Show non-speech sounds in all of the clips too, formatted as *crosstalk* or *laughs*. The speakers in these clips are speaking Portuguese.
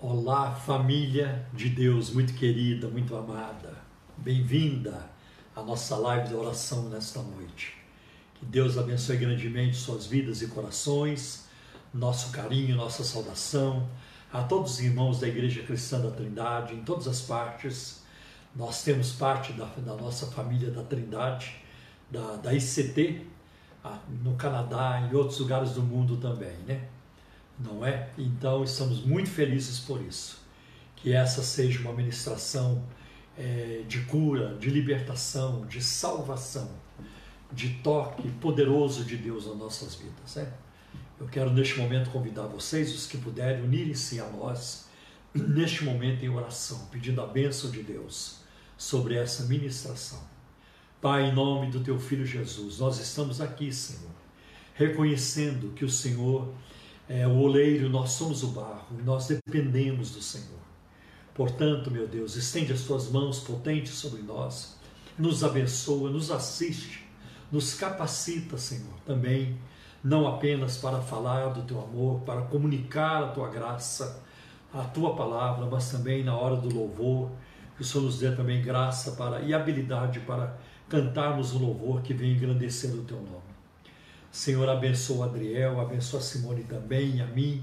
Olá, família de Deus, muito querida, muito amada. Bem-vinda à nossa live de oração nesta noite. Que Deus abençoe grandemente suas vidas e corações, nosso carinho, nossa saudação a todos os irmãos da Igreja Cristã da Trindade, em todas as partes. Nós temos parte da, da nossa família da Trindade, da, da ICT, no Canadá e outros lugares do mundo também, né? Não é? Então estamos muito felizes por isso. Que essa seja uma ministração é, de cura, de libertação, de salvação, de toque poderoso de Deus nas nossas vidas. É? Eu quero neste momento convidar vocês, os que puderem, unirem-se a nós neste momento em oração, pedindo a bênção de Deus sobre essa ministração. Pai, em nome do teu filho Jesus, nós estamos aqui, Senhor, reconhecendo que o Senhor é o oleiro, nós somos o barro, e nós dependemos do Senhor. Portanto, meu Deus, estende as tuas mãos potentes sobre nós, nos abençoa, nos assiste, nos capacita, Senhor, também, não apenas para falar do teu amor, para comunicar a tua graça, a tua palavra, mas também na hora do louvor, que o Senhor nos dê também graça para e habilidade para cantarmos o louvor que vem engrandecer o teu nome. Senhor, abençoa Adriel, abençoa Simone também, a mim,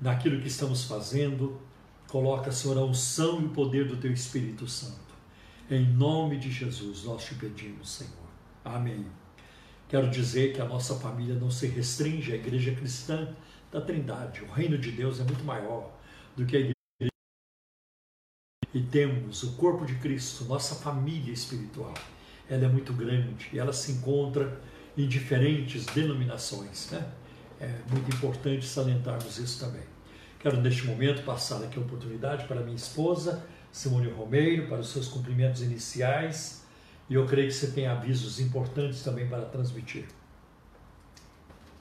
naquilo que estamos fazendo. Coloca, Senhor, a unção e o poder do Teu Espírito Santo. Em nome de Jesus nós te pedimos, Senhor. Amém. Quero dizer que a nossa família não se restringe à igreja cristã da Trindade. O reino de Deus é muito maior do que a igreja. E temos o corpo de Cristo, nossa família espiritual. Ela é muito grande e ela se encontra em diferentes denominações. Né? É muito importante salientarmos isso também. Quero, neste momento, passar aqui a oportunidade para minha esposa, Simone Romeiro, para os seus cumprimentos iniciais. E eu creio que você tem avisos importantes também para transmitir.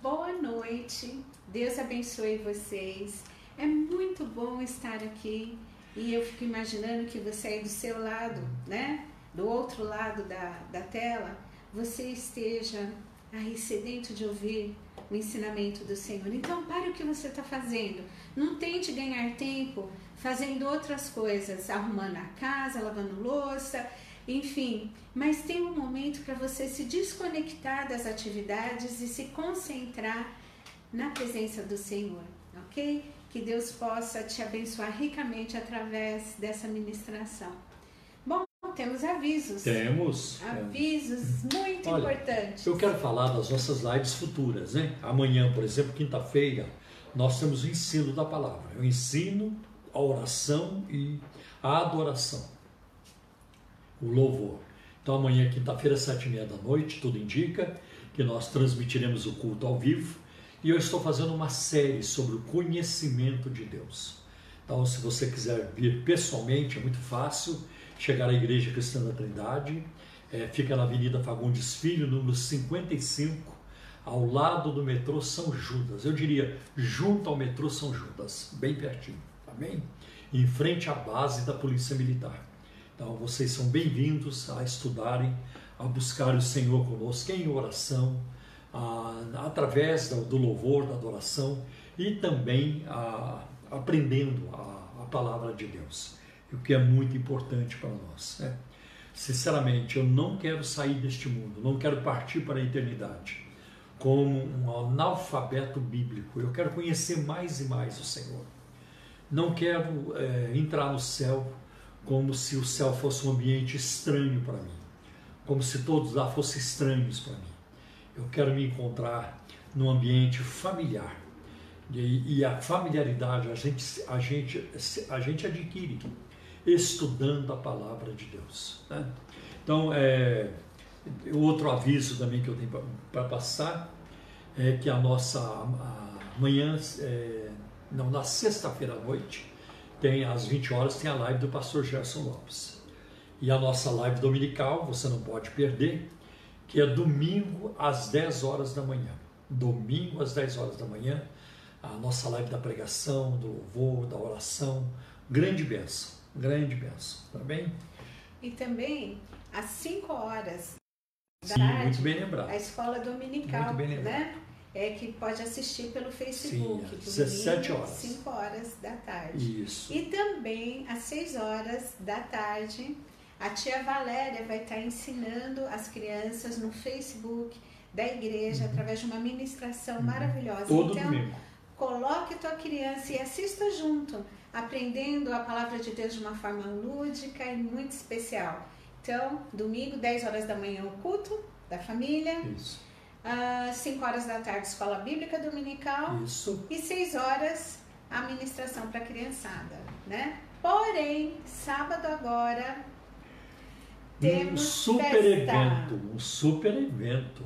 Boa noite, Deus abençoe vocês. É muito bom estar aqui e eu fico imaginando que você aí do seu lado, né? Do outro lado da, da tela, você esteja aí sedento de ouvir o ensinamento do Senhor. Então, pare o que você está fazendo. Não tente ganhar tempo fazendo outras coisas, arrumando a casa, lavando louça, enfim. Mas tem um momento para você se desconectar das atividades e se concentrar na presença do Senhor, ok? Que Deus possa te abençoar ricamente através dessa ministração temos avisos. Temos. Avisos muito Olha, importantes. Eu quero falar das nossas lives futuras, né? Amanhã, por exemplo, quinta-feira, nós temos o ensino da palavra. O ensino, a oração e a adoração. O louvor. Então amanhã, quinta-feira, sete e meia da noite, tudo indica que nós transmitiremos o culto ao vivo. E eu estou fazendo uma série sobre o conhecimento de Deus. Então, se você quiser vir pessoalmente, é muito fácil chegar à Igreja Cristã da Trindade. É, fica na Avenida Fagundes Filho, número 55, ao lado do metrô São Judas. Eu diria, junto ao metrô São Judas, bem pertinho, amém? Em frente à base da Polícia Militar. Então, vocês são bem-vindos a estudarem, a buscar o Senhor conosco em oração, a, através do, do, louvor, da adoração e também a, aprendendo a, a palavra de Deus o que é muito importante para nós. Né? Sinceramente, eu não quero sair deste mundo, não quero partir para a eternidade como um analfabeto bíblico. Eu quero conhecer mais e mais o Senhor. Não quero é, entrar no céu como se o céu fosse um ambiente estranho para mim, como se todos lá fossem estranhos para mim. Eu quero me encontrar num ambiente familiar. E, e a familiaridade a gente, a, gente, a gente adquire estudando a palavra de Deus. Né? Então, é, outro aviso também que eu tenho para passar é que a nossa amanhã, é, não, na sexta-feira à noite, tem às 20 horas, tem a live do pastor Gerson Lopes. E a nossa live dominical, você não pode perder, que é domingo às 10 horas da manhã. Domingo às 10 horas da manhã, a nossa live da pregação, do louvor, da oração, grande bênção grande bênção, tá bem? E também, às 5 horas da Sim, tarde, muito bem lembrado. a escola dominical, né? é que pode assistir pelo Facebook. Sim, às 17 horas. 5 horas da tarde. Isso. E também às 6 horas da tarde, a tia Valéria vai estar ensinando as crianças no Facebook da igreja uhum. através de uma ministração uhum. maravilhosa. Todo então, domingo. Coloque tua criança e assista junto, aprendendo a palavra de Deus de uma forma lúdica e muito especial. Então, domingo, 10 horas da manhã, o culto da família. Isso às 5 horas da tarde, escola bíblica dominical. Isso. E 6 horas, a ministração para a criançada, né? Porém, sábado agora temos um super festa. evento, um super evento.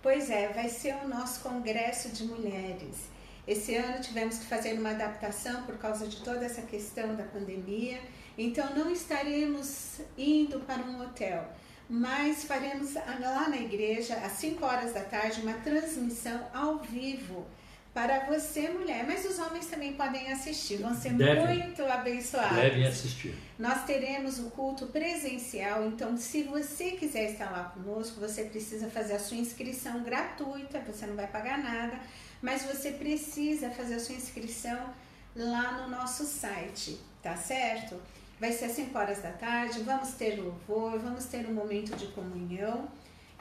Pois é, vai ser o nosso congresso de mulheres. Esse ano tivemos que fazer uma adaptação por causa de toda essa questão da pandemia, então não estaremos indo para um hotel mas faremos lá na igreja, às 5 horas da tarde, uma transmissão ao vivo para você, mulher. Mas os homens também podem assistir, vão ser devem, muito abençoados. Devem assistir. Nós teremos o culto presencial, então, se você quiser estar lá conosco, você precisa fazer a sua inscrição gratuita, você não vai pagar nada, mas você precisa fazer a sua inscrição lá no nosso site, tá certo? Vai ser às 5 horas da tarde, vamos ter louvor, vamos ter um momento de comunhão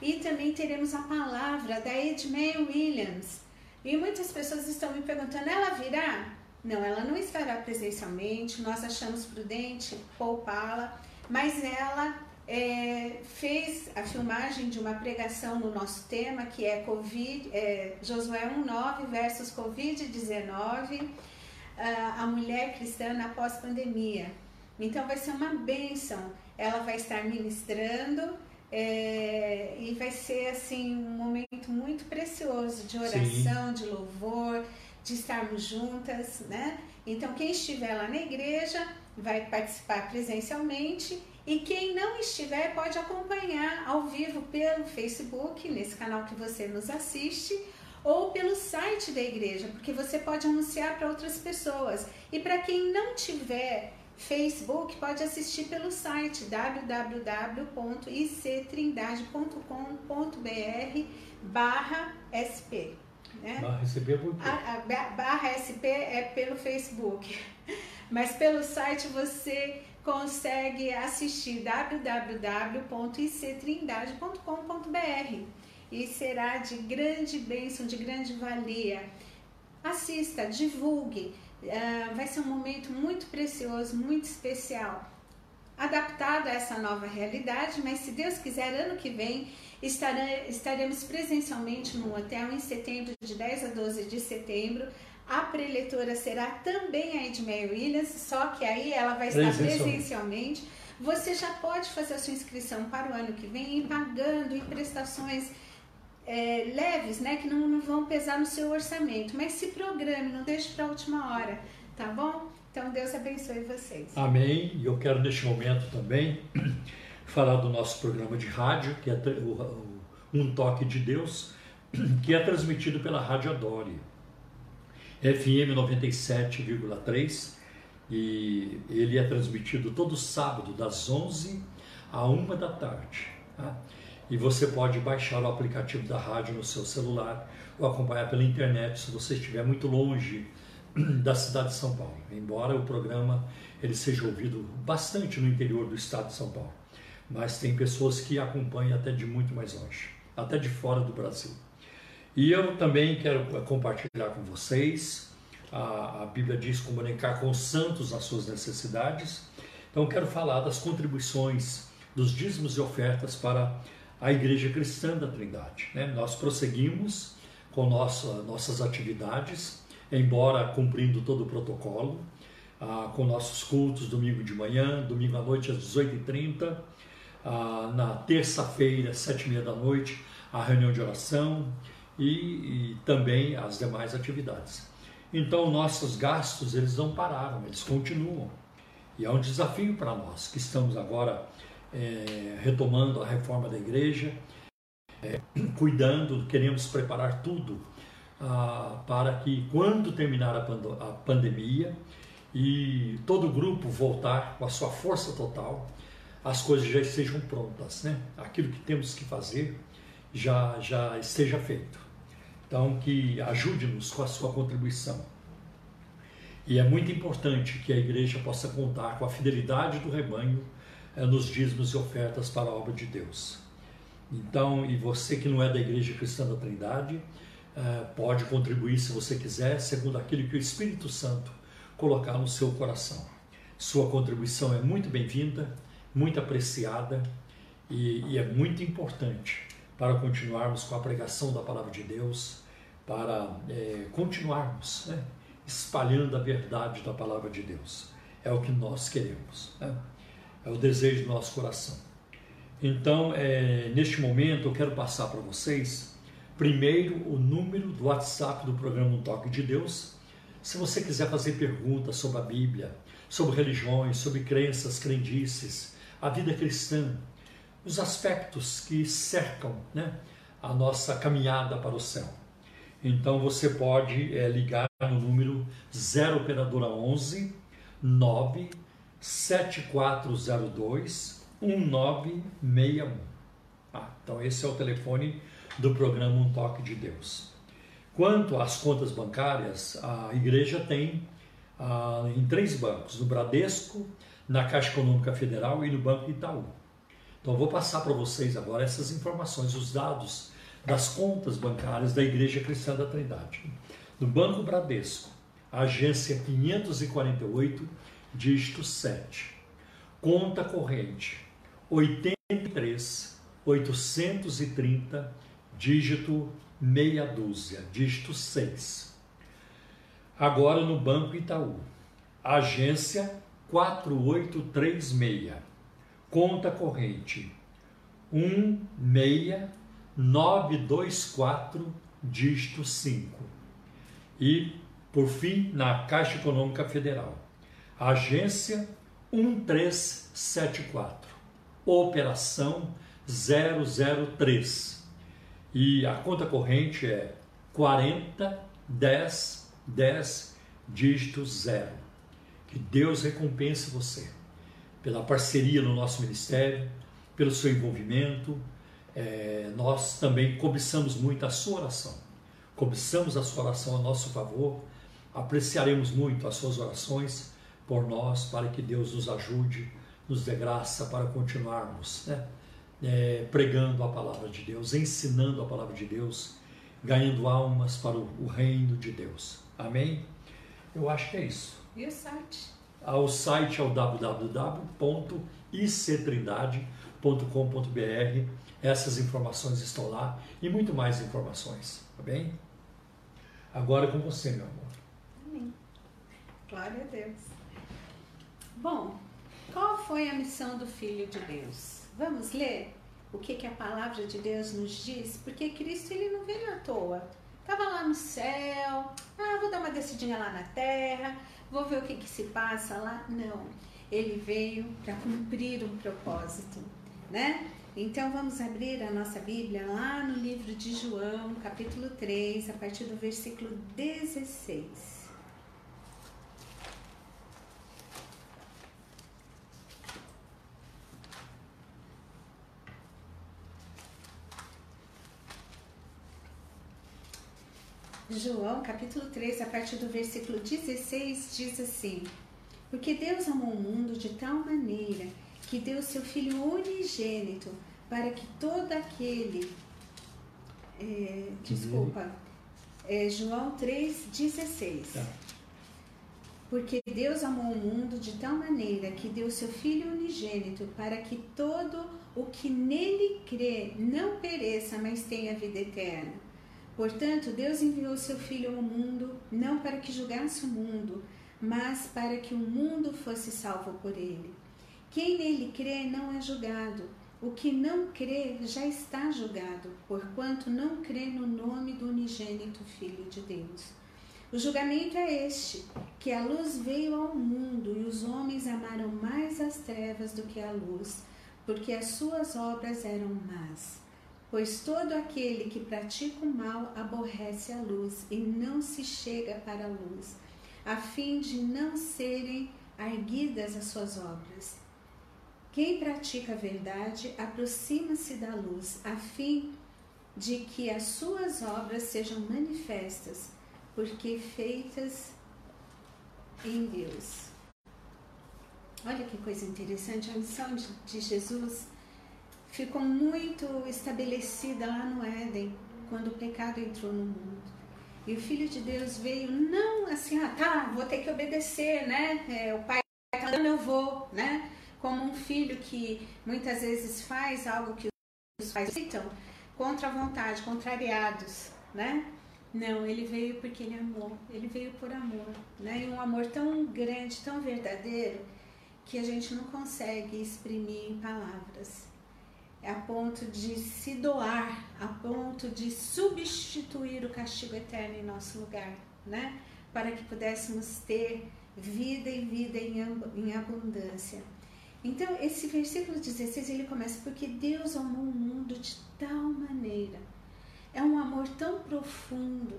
e também teremos a palavra da Edmay Williams. E muitas pessoas estão me perguntando: ela virá? Não, ela não estará presencialmente, nós achamos prudente poupá-la, mas ela é, fez a filmagem de uma pregação no nosso tema, que é, COVID, é Josué 1,9 versus Covid-19, a mulher cristã na pós-pandemia. Então vai ser uma bênção. Ela vai estar ministrando é, e vai ser assim um momento muito precioso de oração, Sim. de louvor, de estarmos juntas, né? Então quem estiver lá na igreja vai participar presencialmente e quem não estiver pode acompanhar ao vivo pelo Facebook, nesse canal que você nos assiste, ou pelo site da igreja, porque você pode anunciar para outras pessoas. E para quem não tiver Facebook pode assistir pelo site www.ictrindade.com.br barra SP. Né? Barra SP é por? A, a, barra SP é pelo Facebook, *laughs* mas pelo site você consegue assistir www.ictrindade.com.br e será de grande bênção, de grande valia. Assista, divulgue ah, vai ser um momento muito precioso, muito especial, adaptado a essa nova realidade, mas se Deus quiser, ano que vem estaremos presencialmente no hotel em setembro, de 10 a 12 de setembro. A preletora será também a Edmeia Williams, só que aí ela vai estar presencialmente. Você já pode fazer a sua inscrição para o ano que vem pagando em prestações é, leves, né, que não, não vão pesar no seu orçamento. Mas se programe, não deixe para a última hora, tá bom? Então Deus abençoe vocês. Amém. E eu quero neste momento também *clears throat* falar do nosso programa de rádio, que é o, Um Toque de Deus, *clears throat* que é transmitido pela Rádio Adore, FM 97,3 e ele é transmitido todo sábado das 11 a 1 da tarde. Tá? e você pode baixar o aplicativo da rádio no seu celular ou acompanhar pela internet se você estiver muito longe *clears throat* da cidade de São Paulo. Embora o programa ele seja ouvido bastante no interior do estado de São Paulo, mas tem pessoas que acompanham até de muito mais longe, até de fora do Brasil. E eu também quero compartilhar com vocês. A, a Bíblia diz comunicar com os santos as suas necessidades. Então, quero falar das contribuições, dos dízimos e ofertas para a Igreja Cristã da Trindade. Né? Nós prosseguimos com nossa, nossas atividades, embora cumprindo todo o protocolo, ah, com nossos cultos domingo de manhã, domingo à noite às 18h30, ah, na terça-feira, às 7h30 da noite, a reunião de oração e, e também as demais atividades. Então, nossos gastos, eles não pararam, eles continuam. E é um desafio para nós que estamos agora é, retomando a reforma da igreja, é, cuidando, queremos preparar tudo ah, para que quando terminar a, a pandemia e todo o grupo voltar com a sua força total, as coisas já estejam prontas, né? Aquilo que temos que fazer já já esteja feito. Então, que ajude-nos com a sua contribuição. E é muito importante que a igreja possa contar com a fidelidade do rebanho eh, nos dízimos e ofertas para a obra de Deus. Então, e você que não é da Igreja Cristã da Trindade, eh, pode contribuir se você quiser, segundo aquilo que o Espírito Santo colocar no seu coração. Sua contribuição é muito bem-vinda, muito apreciada e, e, é muito importante para continuarmos com a pregação da palavra de Deus, para é, continuarmos né, espalhando a verdade da palavra de Deus. É o que nós queremos, né? é o desejo do nosso coração. Então, é, neste momento, eu quero passar para vocês, primeiro, o número do WhatsApp do programa Um Toque de Deus. Se você quiser fazer perguntas sobre a Bíblia, sobre religiões, sobre crenças, crendices, a vida cristã, os aspectos que cercam né, a nossa caminhada para o céu. Então você pode é, ligar no número 0 operadora 11 9 7402 1961. Ah, então esse é o telefone do programa Um Toque de Deus. Quanto às contas bancárias, a igreja tem ah, em três bancos: no Bradesco, na Caixa Econômica Federal e no Banco Itaú. Então vou passar para vocês agora essas informações, os dados das contas bancárias da Igreja Cristã da Trindade. No Banco Bradesco, agência 548, dígito 7. Conta corrente 83 830, dígito meia dúzia, dígito 6. Agora no Banco Itaú, agência 4836, conta corrente 16924, dígito 5. E, por fim, na Caixa Econômica Federal, agência 1374, operação 003. E a conta corrente é 40 10 10 dígito 0. Que Deus recompense você pela parceria no nosso ministério, pelo seu envolvimento. É, nós também cobiçamos muito a sua oração. Cobiçamos a sua oração a nosso favor. Apreciaremos muito as suas orações por nós, para que Deus nos ajude, nos dê graça para continuarmos né? é, pregando a palavra de Deus, ensinando a palavra de Deus, ganhando almas para o, o reino de Deus. Amém? Eu acho que é isso. E o site? O site é o www.ictrindade.com.br. Essas informações estão lá e muito mais informações, tá bem? Agora é com você, meu amor. Amém. Glória a Deus. Bom, qual foi a missão do Filho de Deus? Vamos ler o que, que a palavra de Deus nos diz? Porque Cristo ele não veio à toa. Estava lá no céu, ah, vou dar uma descidinha lá na terra, vou ver o que, que se passa lá. Não, ele veio para cumprir um propósito, né? Então vamos abrir a nossa Bíblia lá no livro de João, capítulo 3, a partir do versículo 16. João, capítulo 3, a partir do versículo 16, diz assim: Porque Deus amou o mundo de tal maneira que deu seu Filho unigênito para que todo aquele. É, desculpa, é João 3, 16. Tá. Porque Deus amou o mundo de tal maneira que deu seu Filho unigênito para que todo o que nele crê não pereça, mas tenha vida eterna. Portanto, Deus enviou seu Filho ao mundo não para que julgasse o mundo, mas para que o mundo fosse salvo por ele. Quem nele crê não é julgado. O que não crê já está julgado, porquanto não crê no nome do unigênito Filho de Deus. O julgamento é este: que a luz veio ao mundo e os homens amaram mais as trevas do que a luz, porque as suas obras eram más. Pois todo aquele que pratica o mal aborrece a luz e não se chega para a luz, a fim de não serem arguidas as suas obras. Quem pratica a verdade aproxima-se da luz, a fim de que as suas obras sejam manifestas, porque feitas em Deus. Olha que coisa interessante, a missão de, de Jesus ficou muito estabelecida lá no Éden, quando o pecado entrou no mundo. E o Filho de Deus veio não assim, ah, tá, vou ter que obedecer, né? É, o pai está dando, eu vou, né? Como um filho que muitas vezes faz algo que os pais aceitam contra a vontade, contrariados, né? Não, ele veio porque ele amou, ele veio por amor, né? E um amor tão grande, tão verdadeiro, que a gente não consegue exprimir em palavras. É a ponto de se doar, a ponto de substituir o castigo eterno em nosso lugar, né? Para que pudéssemos ter vida e vida em abundância. Então, esse versículo 16 ele começa porque Deus amou o mundo de tal maneira. É um amor tão profundo,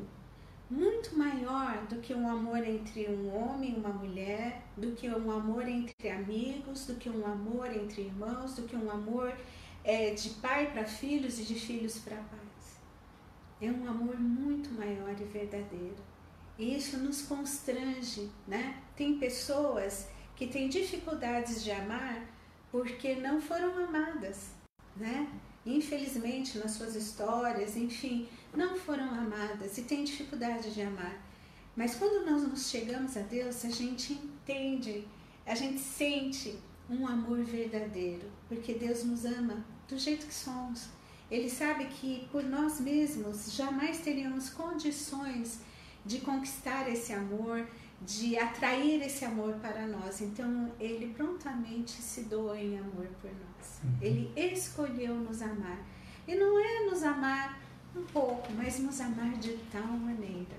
muito maior do que um amor entre um homem e uma mulher, do que um amor entre amigos, do que um amor entre irmãos, do que um amor é, de pai para filhos e de filhos para pais. É um amor muito maior e verdadeiro. E isso nos constrange, né? Tem pessoas que têm dificuldades de amar porque não foram amadas, né? Infelizmente, nas suas histórias, enfim, não foram amadas e têm dificuldade de amar. Mas quando nós nos chegamos a Deus, a gente entende, a gente sente um amor verdadeiro, porque Deus nos ama do jeito que somos. Ele sabe que por nós mesmos jamais teríamos condições de conquistar esse amor, de atrair esse amor para nós. Então, ele prontamente se doa em amor por nós. Uhum. Ele escolheu nos amar. E não é nos amar um pouco, mas nos amar de tal maneira,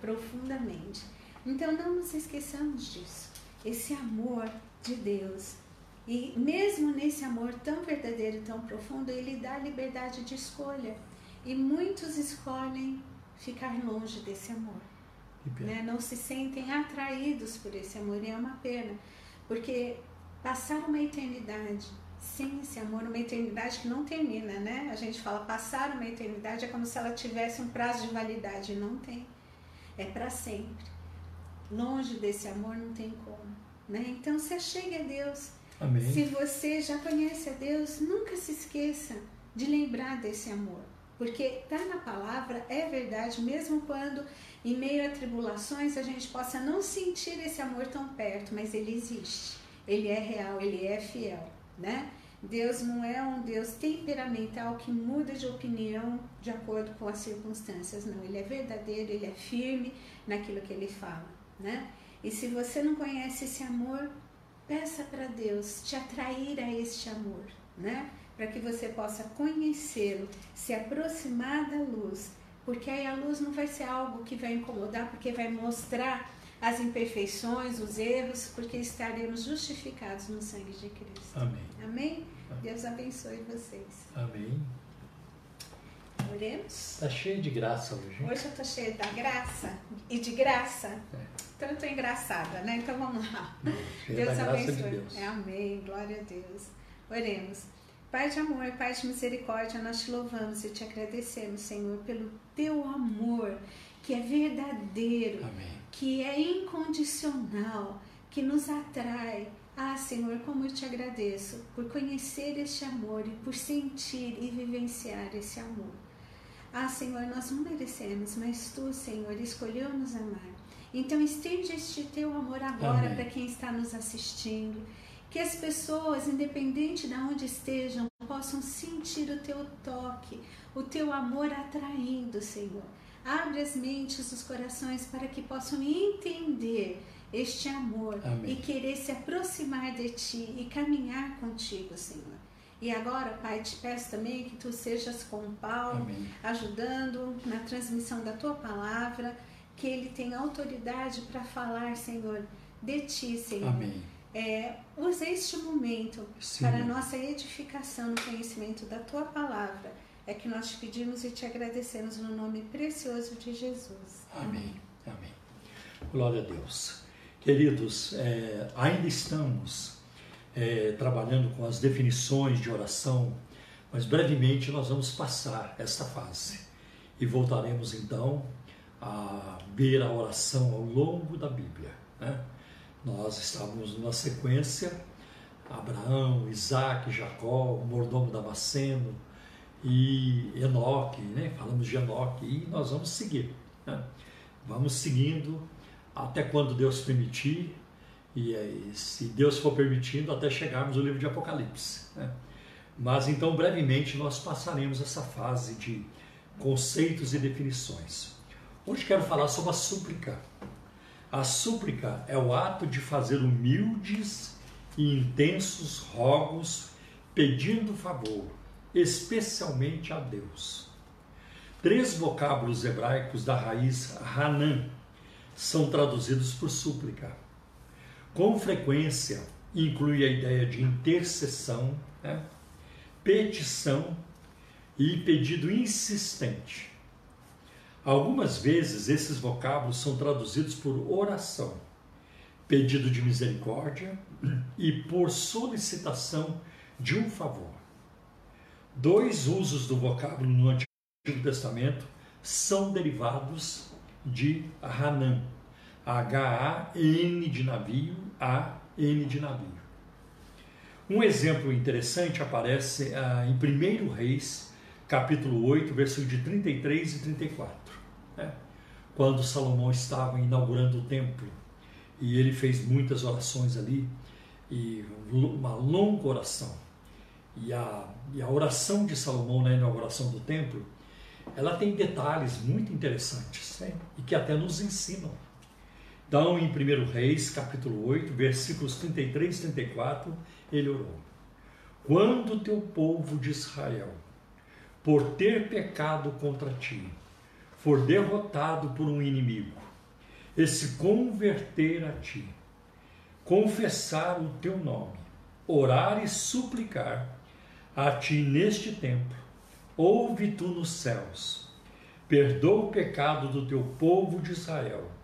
profundamente. Então, não nos esqueçamos disso. Esse amor de Deus. E mesmo nesse amor tão verdadeiro e tão profundo, ele dá liberdade de escolha. E muitos escolhem ficar longe desse amor né? não se sentem atraídos por esse amor e é uma pena, porque passar uma eternidade sem esse amor, uma eternidade que não termina, né? A gente fala passar uma eternidade é como se ela tivesse um prazo de validade, não tem, é para sempre. Longe desse amor não tem como, né? Então se achegue a Deus. Amém. Se você já conhece a Deus, nunca se esqueça de lembrar desse amor, porque está na palavra, é verdade, mesmo quando em meio a tribulações, a gente possa não sentir esse amor tão perto, mas ele existe. Ele é real, ele é fiel, né? Deus não é um Deus temperamental que muda de opinião de acordo com as circunstâncias, não. Ele é verdadeiro, ele é firme naquilo que ele fala, né? E se você não conhece esse amor, peça para Deus te atrair a este amor, né? Para que você possa conhecê-lo, se aproximar da luz porque aí a luz não vai ser algo que vai incomodar, porque vai mostrar as imperfeições, os erros, porque estaremos justificados no sangue de Cristo. Amém. Amém? Deus abençoe vocês. Amém. Oremos? Está cheio de graça hoje. Hoje eu estou cheia da graça e de graça. É. Então eu estou engraçada, né? Então vamos lá. Deus abençoe. De Deus. É, amém. Glória a Deus. Oremos. Pai de amor, Pai de misericórdia, nós te louvamos e te agradecemos, Senhor, pelo teu amor, que é verdadeiro, Amém. que é incondicional, que nos atrai. Ah, Senhor, como eu te agradeço por conhecer este amor e por sentir e vivenciar esse amor. Ah, Senhor, nós não merecemos, mas tu, Senhor, escolheu nos amar. Então, estende este teu amor agora para quem está nos assistindo que as pessoas, independente de onde estejam, possam sentir o teu toque, o teu amor atraindo, Senhor. Abre as mentes, os corações para que possam entender este amor Amém. e querer se aproximar de ti e caminhar contigo, Senhor. E agora, Pai, te peço também que tu sejas com o Paulo, Amém. ajudando na transmissão da tua palavra, que ele tenha autoridade para falar, Senhor, de ti, Senhor. Amém é, use este momento Sim. para a nossa edificação no conhecimento da tua palavra. É que nós te pedimos e te agradecemos no nome precioso de Jesus. Amém. Amém. Glória a Deus. Queridos, é, ainda estamos é, trabalhando com as definições de oração Mas brevemente nós vamos passar esta fase e voltaremos então a ver a oração ao longo da Bíblia. Né? Nós estávamos numa sequência Abraão, Isaac, Jacó, o mordomo Damasceno e Enoque, né? falamos de Enoque e nós vamos seguir. Né? Vamos seguindo até quando Deus permitir e se Deus for permitindo até chegarmos no livro de Apocalipse. Né? Mas então brevemente nós passaremos essa fase de conceitos e definições. Hoje quero falar sobre a súplica. A súplica é o ato de fazer humildes e intensos rogos pedindo favor, especialmente a Deus. Três vocábulos hebraicos da raiz Hanan são traduzidos por súplica. Com frequência inclui a ideia de intercessão, né? petição e pedido insistente. Algumas vezes esses vocábulos são traduzidos por oração, pedido de misericórdia e por solicitação de um favor. Dois usos do vocábulo no Antigo Testamento são derivados de Hanan, H-A-N de navio, A-N de navio. Um exemplo interessante aparece ah, em 1 Reis, capítulo 8, versículos de 33 e 34. Né? Quando Salomão estava inaugurando o templo e ele fez muitas orações ali, e uma longa oração. E a, e a oração de Salomão na inauguração do templo, ela tem detalhes muito interessantes né? e que até nos ensinam. Então, em 1 Reis, capítulo 8, versículos 33 e 34, ele orou: Quando o teu povo de Israel, por ter pecado contra ti, for derrotado por um inimigo, e se converter a ti, confessar o teu nome, orar e suplicar a ti neste templo, ouve tu nos céus, perdoa o pecado do teu povo de Israel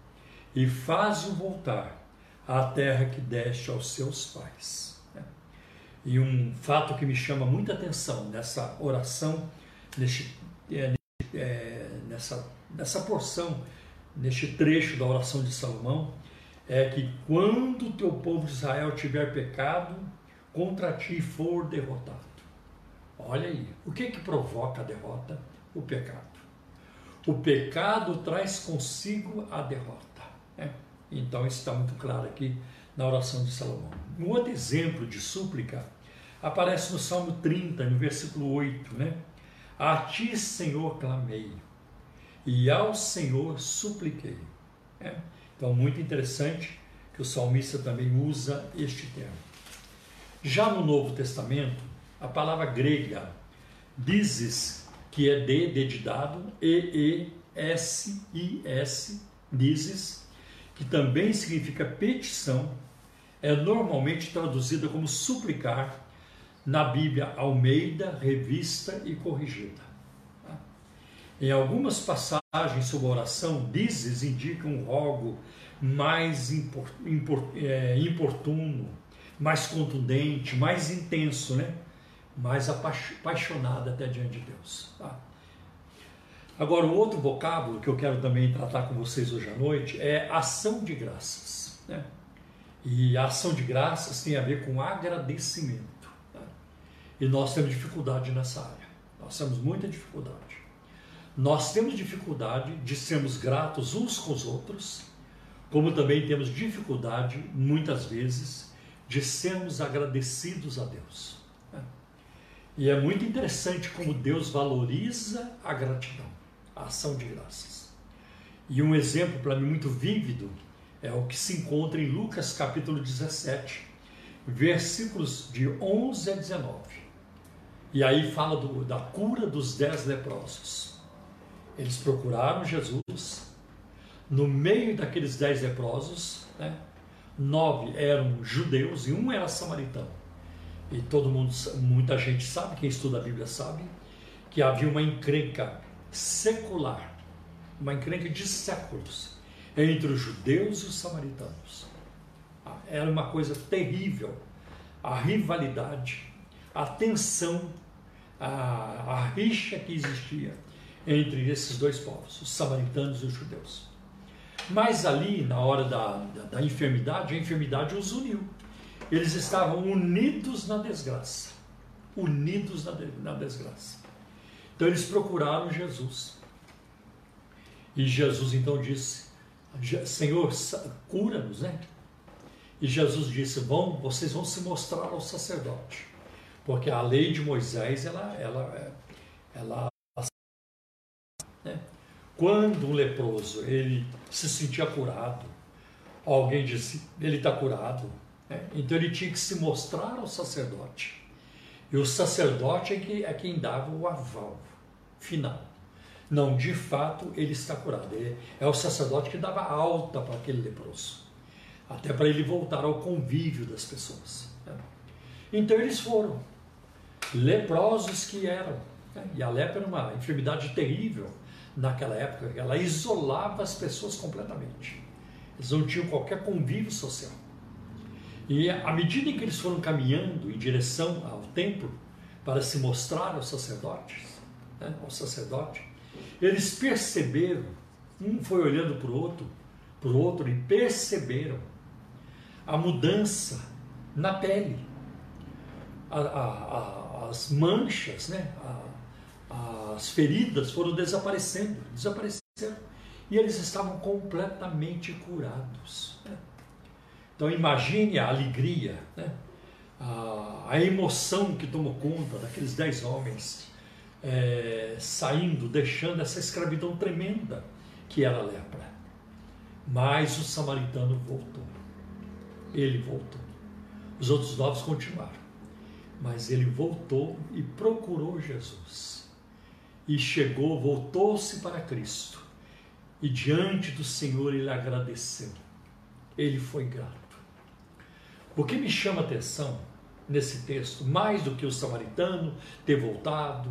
e faz-o voltar à terra que deste aos seus pais. E um fato que me chama muita atenção nessa oração, neste, é, é, nessa, nessa porção, neste trecho da oração de Salomão, é que quando o teu povo de Israel tiver pecado, contra ti for derrotado. Olha aí, o que que provoca a derrota? O pecado. O pecado traz consigo a derrota. Né? Então isso está muito claro aqui na oração de Salomão. Um outro exemplo de súplica aparece no Salmo 30, no versículo 8, né? A ti, Senhor, clamei, e ao Senhor supliquei. É? Então, muito interessante que o salmista também usa este termo. Já no Novo Testamento, a palavra grega dizes, que é de, de de dado, e, e, s, i, s, dizes, que também significa petição, é normalmente traduzida como suplicar na Bíblia Almeida, revista e corrigida. Em algumas passagens sobre oração, dizes indicam um rogo mais é, importuno, mais contundente, mais intenso, né? mais apaixonado até diante de Deus. Tá? Agora, um outro vocábulo que eu quero também tratar com vocês hoje à noite é ação de graças. Né? E a ação de graças tem a ver com agradecimento. E nós temos dificuldade nessa área. Nós temos muita dificuldade. Nós temos dificuldade de sermos gratos uns com os outros, como também temos dificuldade, muitas vezes, de sermos agradecidos a Deus. E é muito interessante como Deus valoriza a gratidão, a ação de graças. E um exemplo para mim muito vívido é o que se encontra em Lucas capítulo 17, versículos de 11 a 19. E aí fala do, da cura dos dez leprosos. Eles procuraram Jesus. No meio daqueles dez leprosos, né, nove eram judeus e um era samaritano. E todo mundo, muita gente sabe, quem estuda a Bíblia sabe, que havia uma encrenca secular, uma encrenca de séculos entre os judeus e os samaritanos. Era uma coisa terrível a rivalidade, a tensão a, a rixa que existia entre esses dois povos, os samaritanos e os judeus. Mas ali, na hora da, da, da enfermidade, a enfermidade os uniu. Eles estavam unidos na desgraça. Unidos na, na desgraça. Então eles procuraram Jesus. E Jesus então disse: Senhor, cura-nos, né? E Jesus disse: Vão, vocês vão se mostrar ao sacerdote, porque a lei de Moisés, ela, ela, ela, né? quando um leproso ele se sentia curado, alguém disse: ele está curado, né? então ele tinha que se mostrar ao sacerdote. E o sacerdote é, que, é quem dava o aval final. Não, de fato, ele está curado. Ele é o sacerdote que dava alta para aquele leproso, até para ele voltar ao convívio das pessoas. Né? Então eles foram, leprosos que eram. Né? E a lepra era uma enfermidade terrível naquela época, ela isolava as pessoas completamente. Eles não tinham qualquer convívio social. E à medida que eles foram caminhando em direção templo para se mostrar aos sacerdotes, né, ao sacerdote, eles perceberam, um foi olhando para o outro, para o outro e perceberam a mudança na pele, a, a, a, as manchas, né, as feridas foram desaparecendo, desapareceram, e eles estavam completamente curados. Né? Então imagine a alegria, né? A, a emoção que tomou conta daqueles dez homens é, saindo, deixando essa escravidão tremenda que era a lepra. Mas o samaritano voltou. Ele voltou. Os outros nove continuaram. Mas ele voltou e procurou Jesus. E chegou, voltou-se para Cristo. E diante do Senhor ele agradeceu. Ele foi grato. O que me chama a atenção nesse texto, mais do que o samaritano ter voltado,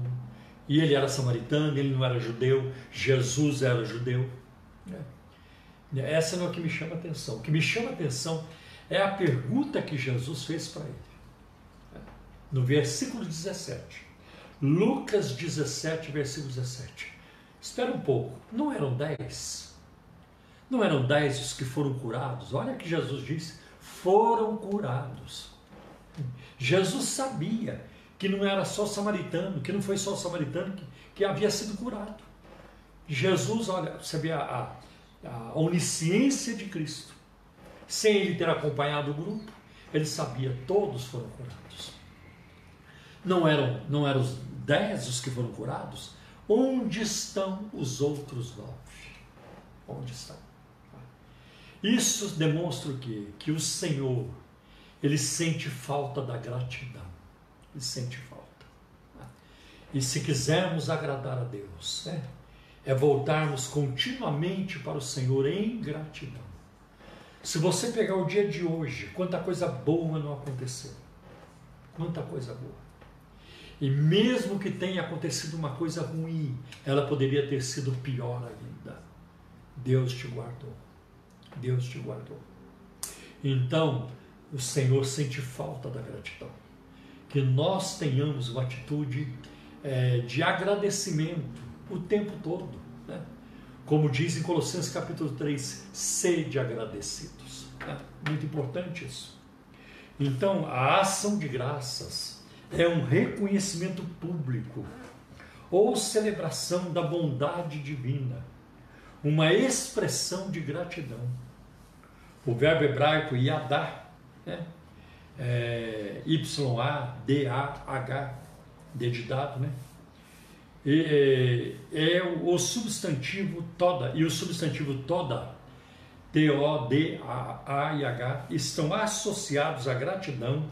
e ele era samaritano, ele não era judeu, Jesus era judeu. Né? Essa não é o que me chama atenção. O que me chama atenção é a pergunta que Jesus fez para ele. No versículo 17. Lucas 17, versículo 17. Espera um pouco, não eram dez? Não eram dez os que foram curados? Olha que Jesus disse: foram curados. Jesus sabia que não era só samaritano, que não foi só samaritano que, que havia sido curado. Jesus, olha, você vê a, a, a onisciência de Cristo. Sem ele ter acompanhado o grupo, ele sabia, todos foram curados. Não eram, não eram os dez os que foram curados? Onde estão os outros nove? Onde estão? Isso demonstra o quê? Que o Senhor, ele sente falta da gratidão e sente falta. E se quisermos agradar a Deus, né, é voltarmos continuamente para o Senhor em gratidão. Se você pegar o dia de hoje, quanta coisa boa não aconteceu. Quanta coisa boa. E mesmo que tenha acontecido uma coisa ruim, ela poderia ter sido pior ainda. Deus te guardou. Deus te guardou. Então, o Senhor sente falta da gratidão que nós tenhamos uma atitude é, de agradecimento o tempo todo. Né? Como diz em Colossenses capítulo 3, sede agradecidos. Né? Muito importante isso. Então, a ação de graças é um reconhecimento público ou celebração da bondade divina, uma expressão de gratidão. O verbo hebraico yadá, né? é, Y-A-D-A-H, D de dado, né? E, é, é o substantivo toda, e o substantivo toda, T-O-D-A e H, estão associados à gratidão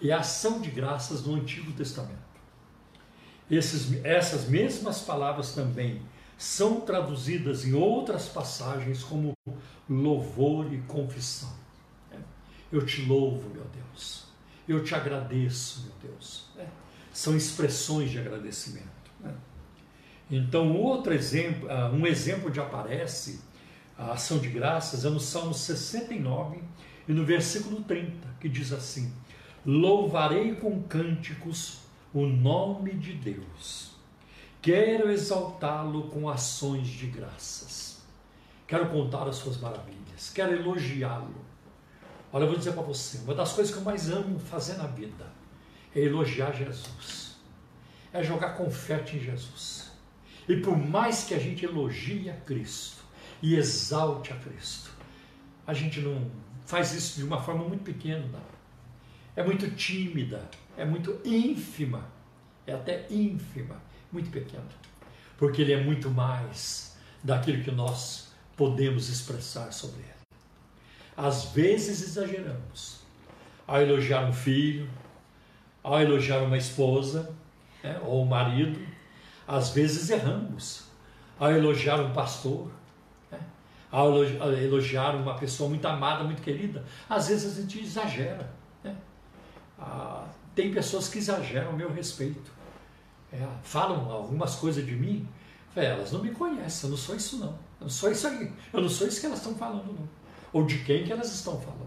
e à ação de graças no Antigo Testamento. Esses, essas mesmas palavras também são traduzidas em outras passagens como louvor e confissão. Eu te louvo, meu Deus. Eu te agradeço, meu Deus. É. São expressões de agradecimento. Né? Então, outro exemplo, ah, um exemplo de aparece a ação de graças é no Salmo 69 e no versículo 30, que diz assim: Louvarei com cânticos o nome de Deus. Quero exaltá-lo com ações de graças. Quero contar as suas maravilhas. Quero elogiá-lo. Olha, eu vou dizer para você: uma das coisas que eu mais amo fazer na vida é elogiar Jesus, é jogar confete em Jesus. E por mais que a gente elogie a Cristo e exalte a Cristo, a gente não faz isso de uma forma muito pequena, é muito tímida, é muito ínfima, é até ínfima, muito pequena, porque ele é muito mais daquilo que nós podemos expressar sobre ele. Às vezes exageramos. Ao elogiar um filho, ao elogiar uma esposa né, ou um marido, às vezes erramos. Ao elogiar um pastor, né, ao elogiar uma pessoa muito amada, muito querida, às vezes a gente exagera. Né? Ah, tem pessoas que exageram ao meu respeito, é, falam algumas coisas de mim, elas não me conhecem, eu não sou isso não, eu não sou isso aí, eu não sou isso que elas estão falando não, ou de quem que elas estão falando.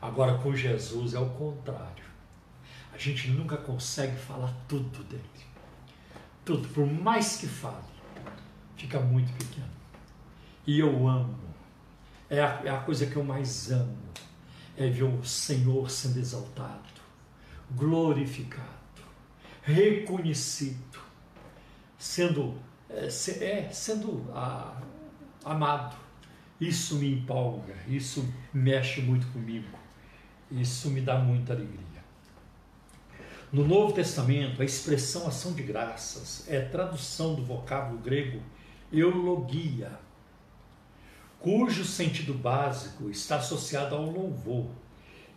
Agora com Jesus é o contrário. A gente nunca consegue falar tudo dele. Tudo, por mais que fale, fica muito pequeno. E eu amo. É a, é a coisa que eu mais amo. É ver o Senhor sendo exaltado, glorificado, reconhecido, sendo, é, é sendo a, amado. Isso me empolga, isso mexe muito comigo, isso me dá muita alegria. No Novo Testamento, a expressão ação de graças é tradução do vocábulo grego eulogia, cujo sentido básico está associado ao louvor,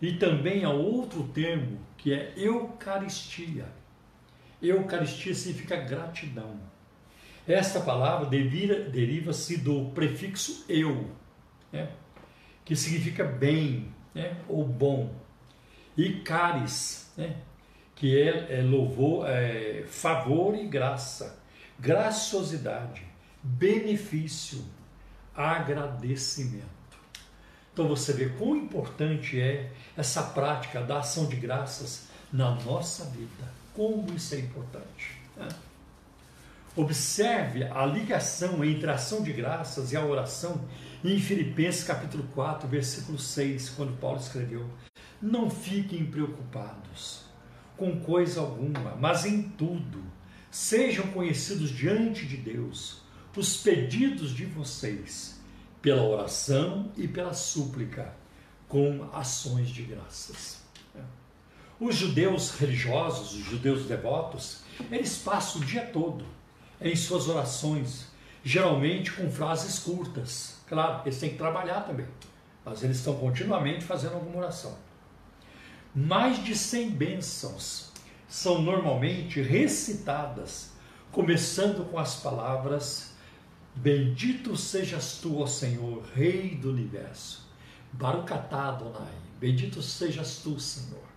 e também a outro termo que é eucaristia. Eucaristia significa gratidão. Esta palavra deriva-se do prefixo eu, né, que significa bem né, ou bom, e caris, né, que é, é louvor, é, favor e graça, graciosidade, benefício, agradecimento. Então você vê quão importante é essa prática da ação de graças na nossa vida. Como isso é importante. Né? Observe a ligação entre a ação de graças e a oração em Filipenses capítulo 4, versículo 6, quando Paulo escreveu: Não fiquem preocupados com coisa alguma, mas em tudo sejam conhecidos diante de Deus os pedidos de vocês, pela oração e pela súplica, com ações de graças. Os judeus religiosos, os judeus devotos, eles passam o dia todo em suas orações, geralmente com frases curtas. Claro, eles têm que trabalhar também, mas eles estão continuamente fazendo alguma oração. Mais de 100 bênçãos são normalmente recitadas, começando com as palavras: Bendito sejas tu, ó Senhor, Rei do universo. Barucatá Adonai, bendito sejas tu, Senhor.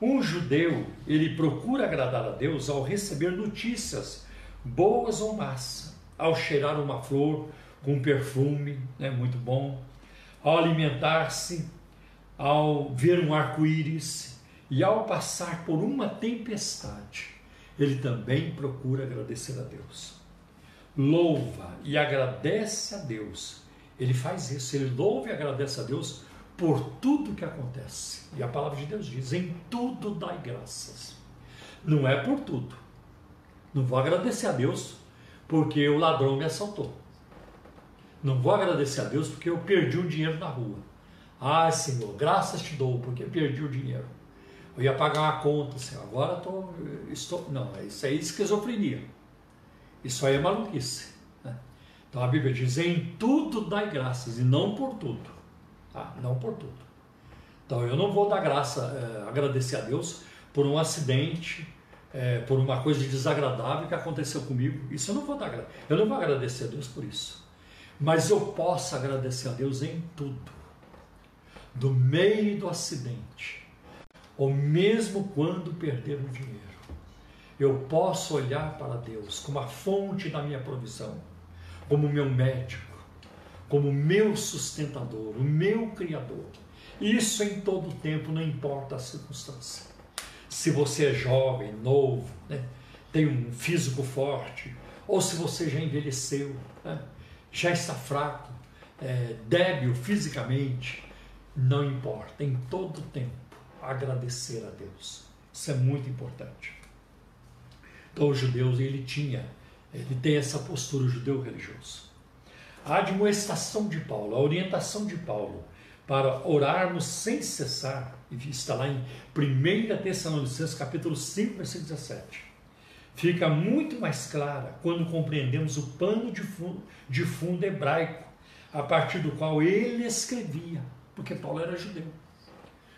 Um judeu, ele procura agradar a Deus ao receber notícias, boas ou más, ao cheirar uma flor com perfume, né, muito bom, ao alimentar-se ao ver um arco-íris e ao passar por uma tempestade, ele também procura agradecer a Deus. Louva e agradece a Deus. Ele faz isso, ele louva e agradece a Deus por tudo que acontece. E a palavra de Deus diz: em tudo dai graças. Não é por tudo. Não vou agradecer a Deus porque o ladrão me assaltou. Não vou agradecer a Deus porque eu perdi um dinheiro na rua. Ah, Senhor, graças te dou, porque perdi o dinheiro. Eu ia pagar uma conta, Senhor, agora tô, estou. Não, isso aí é esquizofrenia. Isso aí é maluquice. Né? Então a Bíblia diz: em tudo dai graças, e não por tudo. Tá? Não por tudo. Então eu não vou dar graça, é, agradecer a Deus por um acidente, é, por uma coisa desagradável que aconteceu comigo. Isso eu não vou dar graça. Eu não vou agradecer a Deus por isso. Mas eu posso agradecer a Deus em tudo do meio do acidente, ou mesmo quando perder o dinheiro, eu posso olhar para Deus como a fonte da minha provisão, como meu médico, como meu sustentador, o meu criador. Isso em todo tempo, não importa a circunstância. se você é jovem, novo, né? tem um físico forte, ou se você já envelheceu, né? já está fraco, é, débil fisicamente, não importa, em todo tempo, agradecer a Deus. Isso é muito importante. Então, os judeus, ele tinha, ele tem essa postura, o judeu religioso. A admoestação de Paulo, a orientação de Paulo para orarmos sem cessar, está lá em 1 Tessalonicenses capítulo 5, versículo 17, fica muito mais clara quando compreendemos o pano de fundo, de fundo hebraico, a partir do qual ele escrevia, porque Paulo era judeu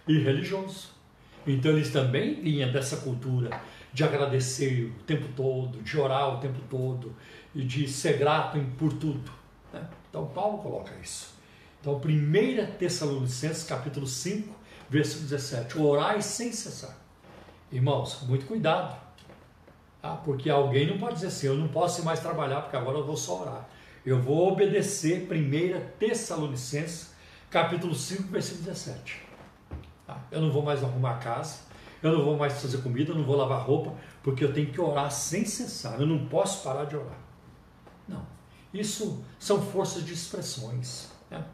e religioso. Então eles também vinham dessa cultura de agradecer o tempo todo, de orar o tempo todo e de ser grato por tudo. Né? Então Paulo coloca isso. Então, 1 Tessalonicenses, capítulo 5, versículo 17: Orai sem cessar. Irmãos, muito cuidado. Ah, porque alguém não pode dizer assim: eu não posso mais trabalhar porque agora eu vou só orar. Eu vou obedecer 1 Tessalonicenses, capítulo 5, versículo 17. Ah, eu não vou mais arrumar a casa, eu não vou mais fazer comida, eu não vou lavar roupa, porque eu tenho que orar sem cessar. Eu não posso parar de orar. Não. Isso são forças de expressões. Né?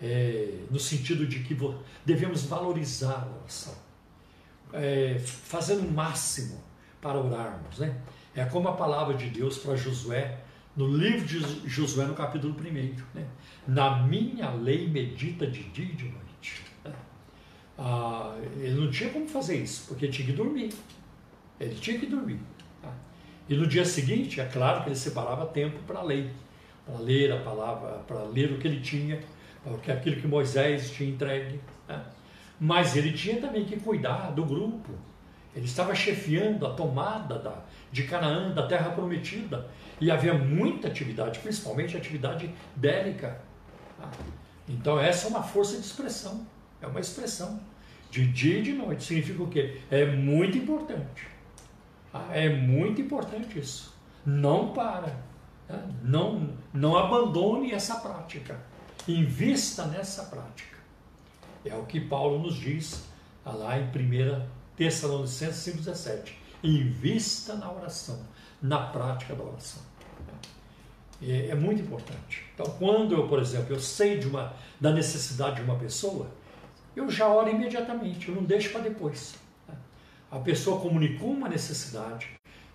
É, no sentido de que devemos valorizar a oração, é, fazendo o máximo para orarmos. Né? É como a palavra de Deus para Josué, no livro de Josué, no capítulo 1. Né? Na minha lei medita de dia e de noite. Né? Ah, ele não tinha como fazer isso, porque tinha que dormir. Ele tinha que dormir. Tá? E no dia seguinte, é claro que ele separava tempo para ler, para ler a palavra, para ler o que ele tinha, que aquilo que Moisés tinha entregue. Né? Mas ele tinha também que cuidar do grupo. Ele estava chefiando a tomada da, de Canaã, da terra prometida. E havia muita atividade, principalmente atividade bélica. Tá? Então, essa é uma força de expressão. É uma expressão. De dia e de noite. Significa o quê? É muito importante. Tá? É muito importante isso. Não para. Não, não abandone essa prática. Invista nessa prática. É o que Paulo nos diz tá lá em 1 Tessalonicenses 5,17. Invista na oração, na prática da oração. É, é, muito importante. Então, quando eu, por exemplo, eu sei de uma, da necessidade de uma pessoa, eu já oro imediatamente, eu não deixo para depois. A pessoa comunicou uma necessidade,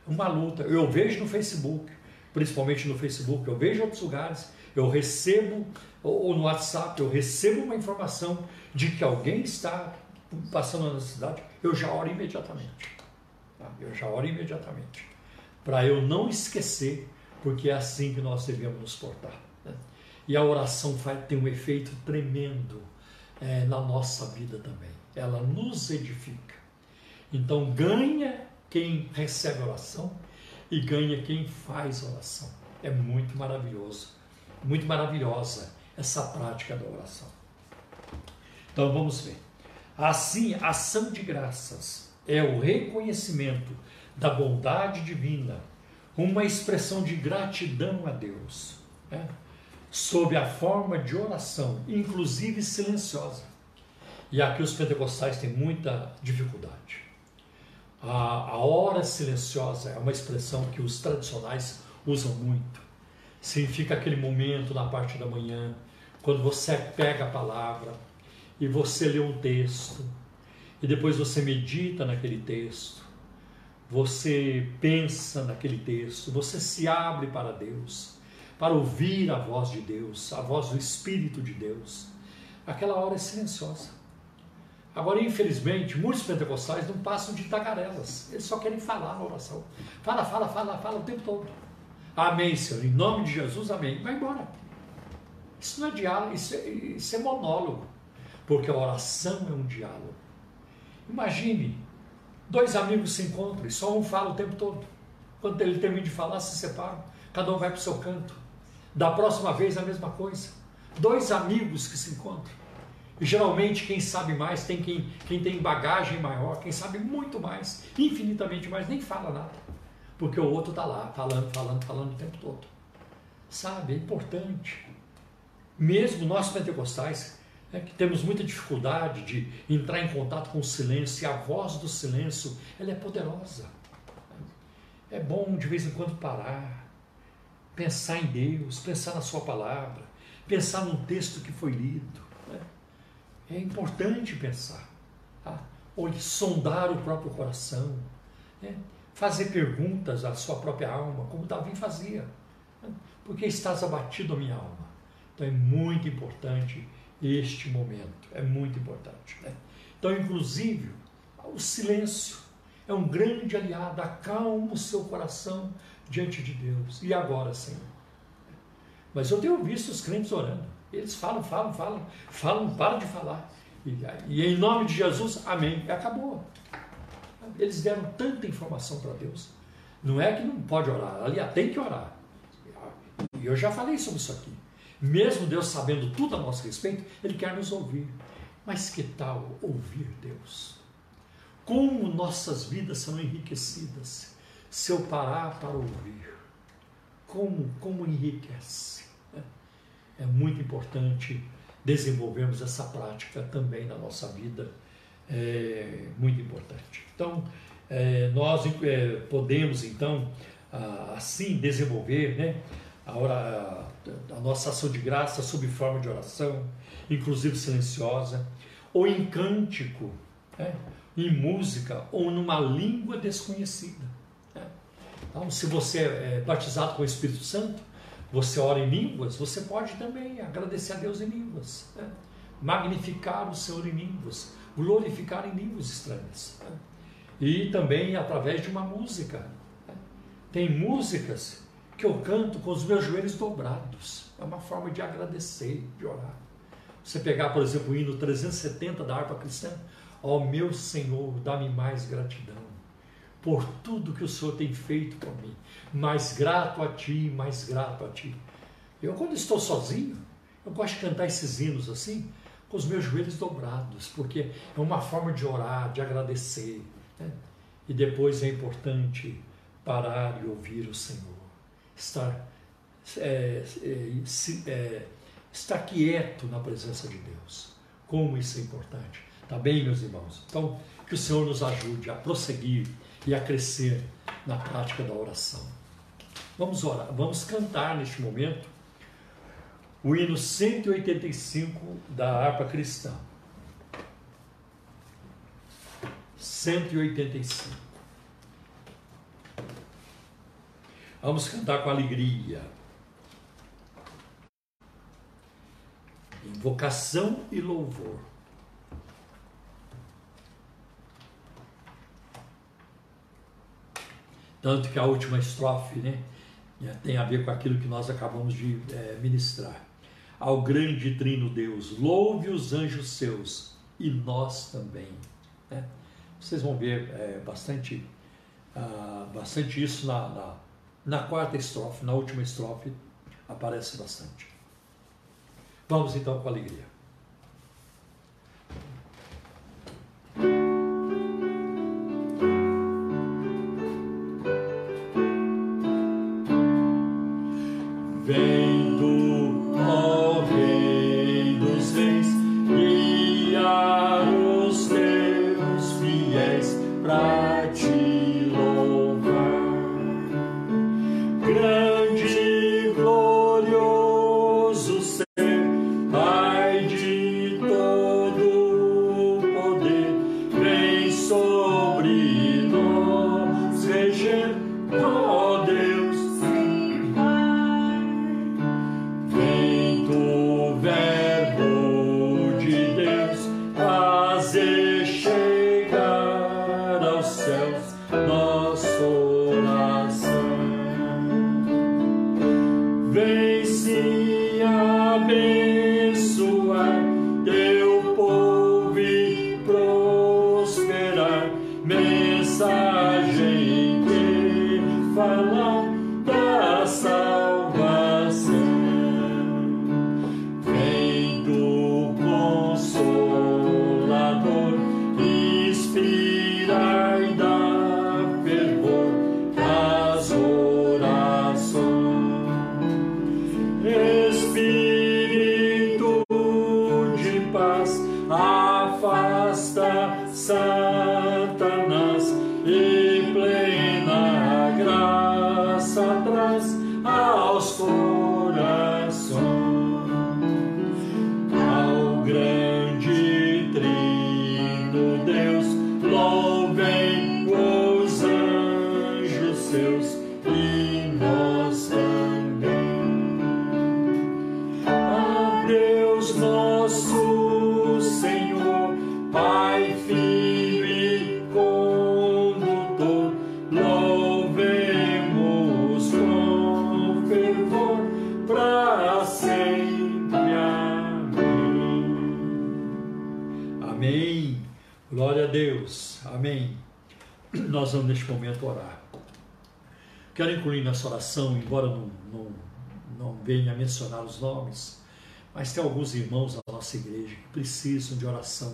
uma luta, eu vejo no Facebook, principalmente no Facebook, eu vejo outros lugares, eu recebo, ou no WhatsApp, eu recebo uma informação de que alguém está passando uma necessidade, eu já oro imediatamente. Tá? Eu já oro imediatamente. Para eu não esquecer, porque é assim que nós devemos nos portar. Né? E a oração faz, tem um efeito tremendo é, na nossa vida também. Ela nos edifica. Então ganha quem recebe oração e ganha quem faz oração. É muito maravilhoso, muito maravilhosa essa prática da oração. Então vamos ver. Assim, a ação de graças é o reconhecimento da bondade divina, uma expressão de gratidão a Deus, né? sob a forma de oração, inclusive silenciosa. E aqui os pentecostais têm muita dificuldade. A, a hora silenciosa é uma expressão que os tradicionais usam muito. Significa aquele momento na parte da manhã, quando você pega a palavra e você lê um texto, e depois você medita naquele texto, você pensa naquele texto, você se abre para Deus, para ouvir a voz de Deus, a voz do Espírito de Deus. Aquela hora é silenciosa. Agora, infelizmente, muitos pentecostais não passam de tagarelas, eles só querem falar na oração. Fala, fala, fala, fala o tempo todo. Amém, Senhor, em nome de Jesus, amém. Vai embora. Isso não é diálogo, isso é, isso é monólogo, porque a oração é um diálogo. Imagine, dois amigos se encontram e só um fala o tempo todo. Quando ele termina de falar, se separam, cada um vai para o seu canto. Da próxima vez, a mesma coisa. Dois amigos que se encontram. E geralmente, quem sabe mais tem quem, quem tem bagagem maior, quem sabe muito mais, infinitamente mais, nem fala nada. Porque o outro está lá, falando, falando, falando o tempo todo. Sabe, é importante mesmo nós pentecostais, é que temos muita dificuldade de entrar em contato com o silêncio e a voz do silêncio ela é poderosa. É bom de vez em quando parar, pensar em Deus, pensar na Sua palavra, pensar num texto que foi lido. É importante pensar, tá? sondar o próprio coração, né? fazer perguntas à sua própria alma, como Davi fazia. Né? Porque estás abatido minha alma. Então é muito importante este momento, é muito importante. Né? Então, inclusive, o silêncio é um grande aliado, acalma o seu coração diante de Deus. E agora, Senhor? Mas eu tenho visto os crentes orando. Eles falam, falam, falam, falam, param de falar. E, e em nome de Jesus, amém. E acabou. Eles deram tanta informação para Deus. Não é que não pode orar, ali tem que orar. E eu já falei sobre isso aqui. Mesmo Deus sabendo tudo a nosso respeito, Ele quer nos ouvir. Mas que tal ouvir Deus? Como nossas vidas são enriquecidas se eu parar para ouvir. Como, como enriquece. É muito importante desenvolvermos essa prática também na nossa vida. É muito importante. Então, é, nós é, podemos, então, assim desenvolver né, a, a, a nossa ação de graça sob forma de oração, inclusive silenciosa, ou em cântico, né, em música ou numa língua desconhecida. Né? Então, se você é batizado com o Espírito Santo, você ora em línguas, você pode também agradecer a Deus em línguas, né? magnificar o Senhor em línguas, glorificar em línguas estranhas. Né? E também através de uma música. Né? Tem músicas que eu canto com os meus joelhos dobrados. É uma forma de agradecer, de orar. Você pegar, por exemplo, o hino 370 da harpa cristã, Ó meu Senhor, dá-me mais gratidão por tudo que o Senhor tem feito por mim. Mais grato a Ti, mais grato a Ti. Eu, quando estou sozinho, eu gosto de cantar esses hinos assim, com os meus joelhos dobrados, porque é uma forma de orar, de agradecer. Né? E depois é importante parar e ouvir o Senhor, estar, é, é, é, estar quieto na presença de Deus. Como isso é importante. Tá bem, meus irmãos? Então, que o Senhor nos ajude a prosseguir e a crescer na prática da oração. Vamos orar, vamos cantar neste momento o hino 185 da harpa cristã. 185. Vamos cantar com alegria. Invocação e louvor. Tanto que a última estrofe né, é, tem a ver com aquilo que nós acabamos de é, ministrar. Ao grande trino Deus, louve os anjos seus e nós também. Né? Vocês vão ver é, bastante, ah, bastante isso na, na, na quarta estrofe, na última estrofe, aparece bastante. Vamos então com alegria. Nós vamos neste momento orar quero incluir nessa oração embora não, não, não venha mencionar os nomes mas tem alguns irmãos da nossa igreja que precisam de oração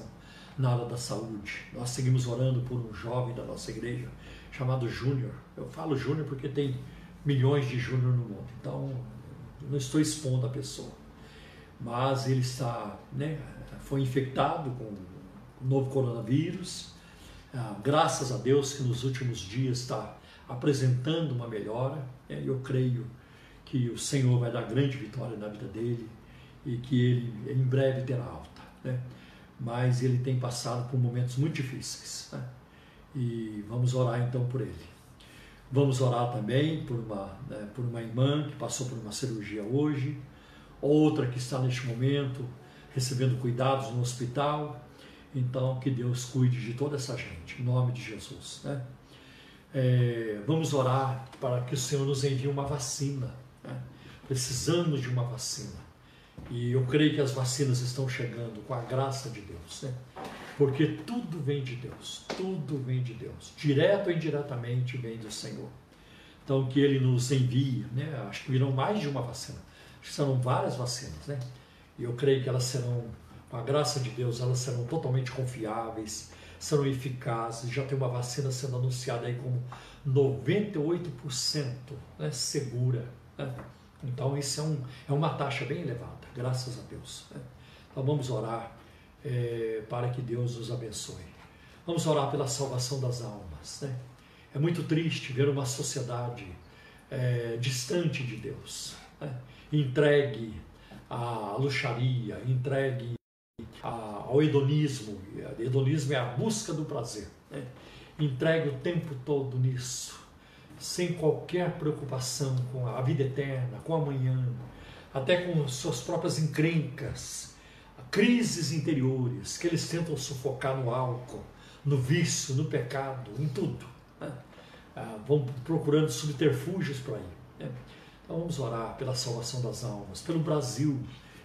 na área da saúde. Nós seguimos orando por um jovem da nossa igreja chamado Júnior. Eu falo Júnior porque tem milhões de Júnior no mundo, então não estou expondo a pessoa. Mas ele está, né, foi infectado com o novo coronavírus. Ah, graças a Deus que nos últimos dias está apresentando uma melhora. Né, eu creio que o Senhor vai dar grande vitória na vida dele e que ele em breve terá alta. Né? Mas ele tem passado por momentos muito difíceis. Né? E vamos orar então por ele. Vamos orar também por uma, né, por uma irmã que passou por uma cirurgia hoje, outra que está neste momento recebendo cuidados no hospital. Então, que Deus cuide de toda essa gente, em nome de Jesus. Né? É, vamos orar para que o Senhor nos envie uma vacina. Né? Precisamos de uma vacina. E eu creio que as vacinas estão chegando com a graça de Deus, né? Porque tudo vem de Deus, tudo vem de Deus, direto ou indiretamente vem do Senhor. Então que Ele nos envie, né? Acho que virão mais de uma vacina, acho que serão várias vacinas, né? E eu creio que elas serão, com a graça de Deus, elas serão totalmente confiáveis, serão eficazes. Já tem uma vacina sendo anunciada aí como 98% né, segura. Né? Então, isso é, um, é uma taxa bem elevada, graças a Deus. Né? Então, vamos orar é, para que Deus nos abençoe. Vamos orar pela salvação das almas. Né? É muito triste ver uma sociedade é, distante de Deus, né? entregue à luxaria, entregue ao hedonismo. Hedonismo é a busca do prazer. Né? Entregue o tempo todo nisso sem qualquer preocupação com a vida eterna, com amanhã, até com suas próprias encrencas, crises interiores que eles tentam sufocar no álcool, no vício, no pecado, em tudo. Né? Ah, vão procurando subterfúgios para ir. Né? Então vamos orar pela salvação das almas, pelo Brasil,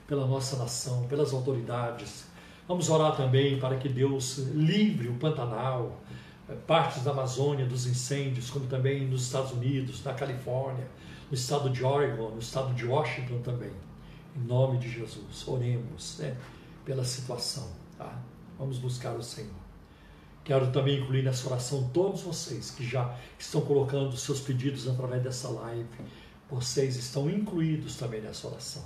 pela nossa nação, pelas autoridades. Vamos orar também para que Deus livre o Pantanal, partes da Amazônia dos incêndios, como também nos Estados Unidos, na Califórnia, no estado de Oregon, no estado de Washington também. Em nome de Jesus, oremos né, pela situação. Tá? Vamos buscar o Senhor. Quero também incluir nessa oração todos vocês que já estão colocando seus pedidos através dessa live. Vocês estão incluídos também nessa oração.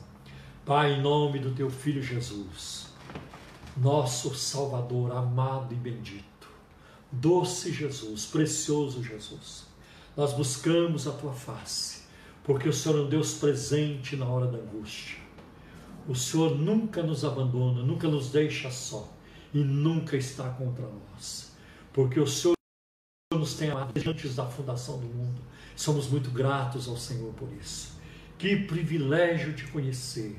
Pai, em nome do teu filho Jesus, nosso Salvador amado e bendito Doce Jesus, precioso Jesus, nós buscamos a tua face, porque o Senhor é um Deus presente na hora da angústia. O Senhor nunca nos abandona, nunca nos deixa só e nunca está contra nós, porque o Senhor nos tem amado antes da fundação do mundo. Somos muito gratos ao Senhor por isso. Que privilégio te conhecer,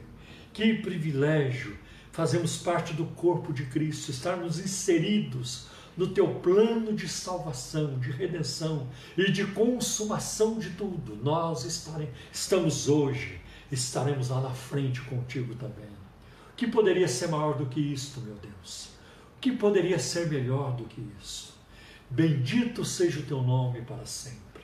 que privilégio fazemos parte do corpo de Cristo, estarmos inseridos no teu plano de salvação, de redenção e de consumação de tudo. Nós estaremos, estamos hoje, estaremos lá na frente contigo também. O que poderia ser maior do que isto, meu Deus? O que poderia ser melhor do que isso? Bendito seja o teu nome para sempre.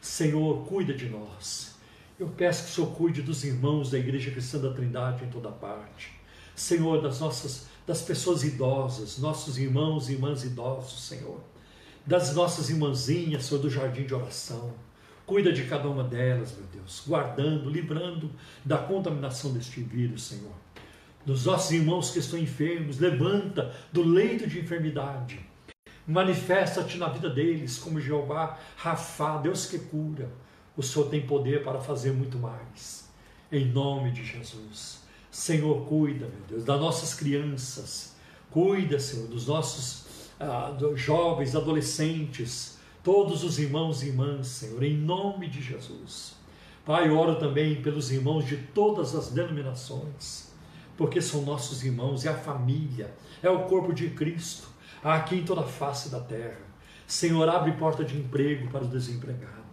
Senhor, cuida de nós. Eu peço que o Senhor cuide dos irmãos da Igreja Cristã da Trindade em toda parte. Senhor, das nossas das pessoas idosas, nossos irmãos e irmãs idosos, Senhor, das nossas irmãzinhas, Senhor, do jardim de oração. Cuida de cada uma delas, meu Deus, guardando, livrando da contaminação deste vírus, Senhor. dos nossos irmãos que estão enfermos, levanta do leito de enfermidade. Manifesta-te na vida deles como Jeová, Rafá, Deus que cura. O Senhor tem poder para fazer muito mais. Em nome de Jesus. Senhor, cuida, meu Deus, das nossas crianças. Cuida, Senhor, dos nossos ah, jovens, adolescentes, todos os irmãos e irmãs, Senhor, em nome de Jesus. Pai, oro também pelos irmãos de todas as denominações, porque são nossos irmãos, é a família, é o corpo de Cristo, aqui em toda a face da terra. Senhor, abre porta de emprego para o desempregado.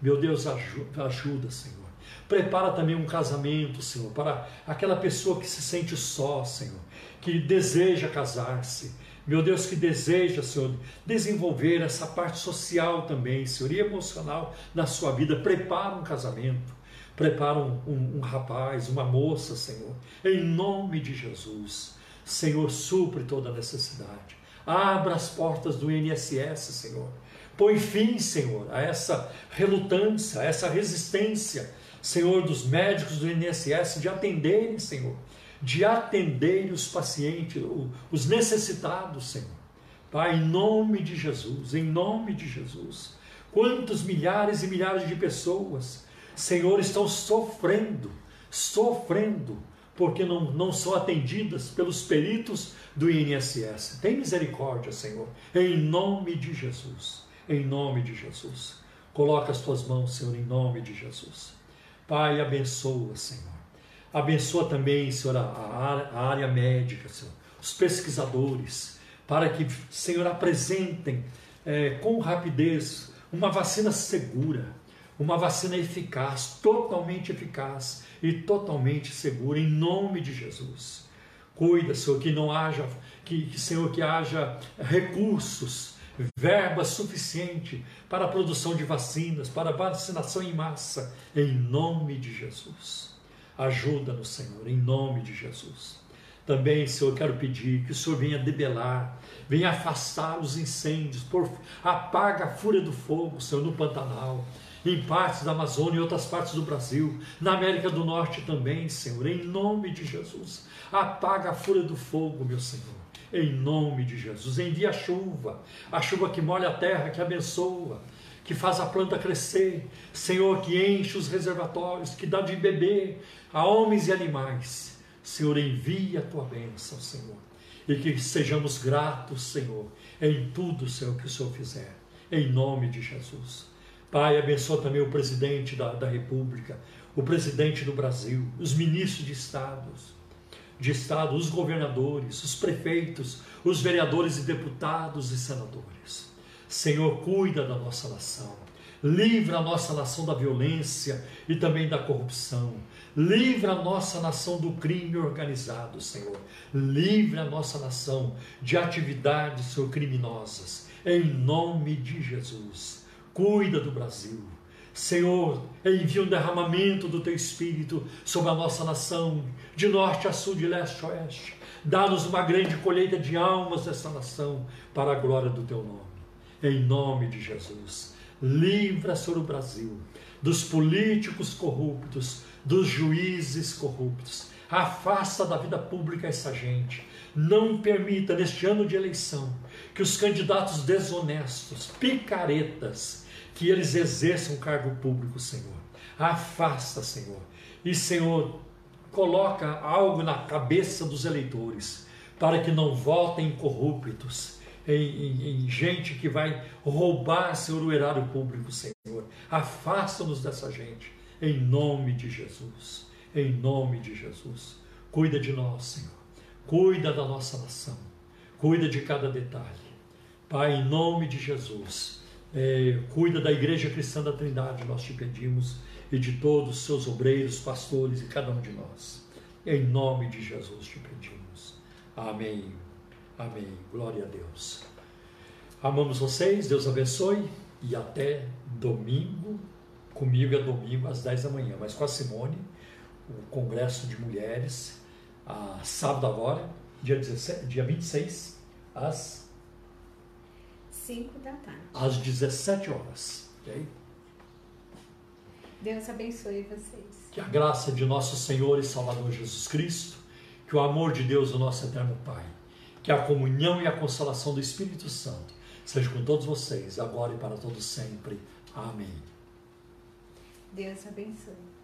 Meu Deus, ajuda, Senhor. Prepara também um casamento, Senhor, para aquela pessoa que se sente só, Senhor, que deseja casar-se. Meu Deus, que deseja, Senhor, desenvolver essa parte social também, Senhor, e emocional na sua vida. Prepara um casamento, prepara um, um, um rapaz, uma moça, Senhor, em nome de Jesus. Senhor, supre toda necessidade. Abra as portas do INSS, Senhor. Põe fim, Senhor, a essa relutância, a essa resistência, Senhor, dos médicos do INSS de atenderem, Senhor, de atender os pacientes, os necessitados, Senhor. Pai, em nome de Jesus, em nome de Jesus. Quantos milhares e milhares de pessoas, Senhor, estão sofrendo, sofrendo, porque não, não são atendidas pelos peritos do INSS. Tem misericórdia, Senhor, em nome de Jesus, em nome de Jesus. Coloca as tuas mãos, Senhor, em nome de Jesus. Pai, abençoa, Senhor. Abençoa também, Senhor, a, área médica, Senhor, os pesquisadores, para que, Senhor, apresentem é, com rapidez uma vacina segura, uma vacina eficaz, totalmente eficaz e totalmente segura, em nome de Jesus. Cuida, Senhor, que não haja, que Senhor, que haja recursos, verba suficiente para a produção de vacinas, para vacinação em massa, em nome de Jesus. Ajuda-nos, Senhor, em nome de Jesus. Também, Senhor, quero pedir que o Senhor venha debelar, venha afastar os incêndios, por, apaga a fúria do fogo, Senhor, no Pantanal, em partes da Amazônia e outras partes do Brasil, na América do Norte também, Senhor, em nome de Jesus. Apaga a fúria do fogo, meu Senhor, em nome de Jesus. Envia a chuva, a chuva que molha a terra, que abençoa, que faz a planta crescer, Senhor, que enche os reservatórios, que dá de beber a homens e animais. Senhor, envia a tua bênção, Senhor, e que sejamos gratos, Senhor, em tudo, Senhor, que o Senhor fizer, em nome de Jesus. Pai, abençoa também o presidente da, da República, o presidente do Brasil, os ministros de estados, de estado, os governadores, os prefeitos, os vereadores e deputados e senadores. Senhor, cuida da nossa nação. Livra a nossa nação da violência e também da corrupção. Livra a nossa nação do crime organizado, Senhor. Livra a nossa nação de atividades, Senhor, criminosas. Em nome de Jesus. Cuida do Brasil. Senhor, envia um derramamento do teu espírito sobre a nossa nação, de norte a sul, de leste a oeste. Dá-nos uma grande colheita de almas dessa nação, para a glória do teu nome. Em nome de Jesus. Livra, Senhor, o Brasil dos políticos corruptos, dos juízes corruptos. Afasta da vida pública essa gente. Não permita, neste ano de eleição, que os candidatos desonestos, picaretas, que eles exerçam um cargo público, Senhor. Afasta, Senhor. E, Senhor, coloca algo na cabeça dos eleitores para que não votem corruptos, em, em, em, gente que vai roubar, Senhor, o erário público, Senhor. Afasta-nos dessa gente, em nome de Jesus. Em nome de Jesus. Cuida de nós, Senhor. Cuida da nossa nação. Cuida de cada detalhe. Pai, em nome de Jesus é, cuida da Igreja Cristã da Trindade, nós te pedimos, e de todos os seus obreiros, pastores e cada um de nós. Em nome de Jesus te pedimos. Amém. Amém. Glória a Deus. Amamos vocês, Deus abençoe e até domingo. Comigo é domingo às 10 da manhã, mas com a Simone, o Congresso de Mulheres, a sábado agora, dia, 17, dia 26, às 5 da tarde. Às 17 horas. Okay? Deus abençoe vocês. Que a graça de nosso Senhor e Salvador Jesus Cristo Que o amor de Deus, o nosso eterno Pai, que a comunhão e a consolação do Espírito Santo seja com todos vocês, agora e para todos sempre. Amém. Deus abençoe.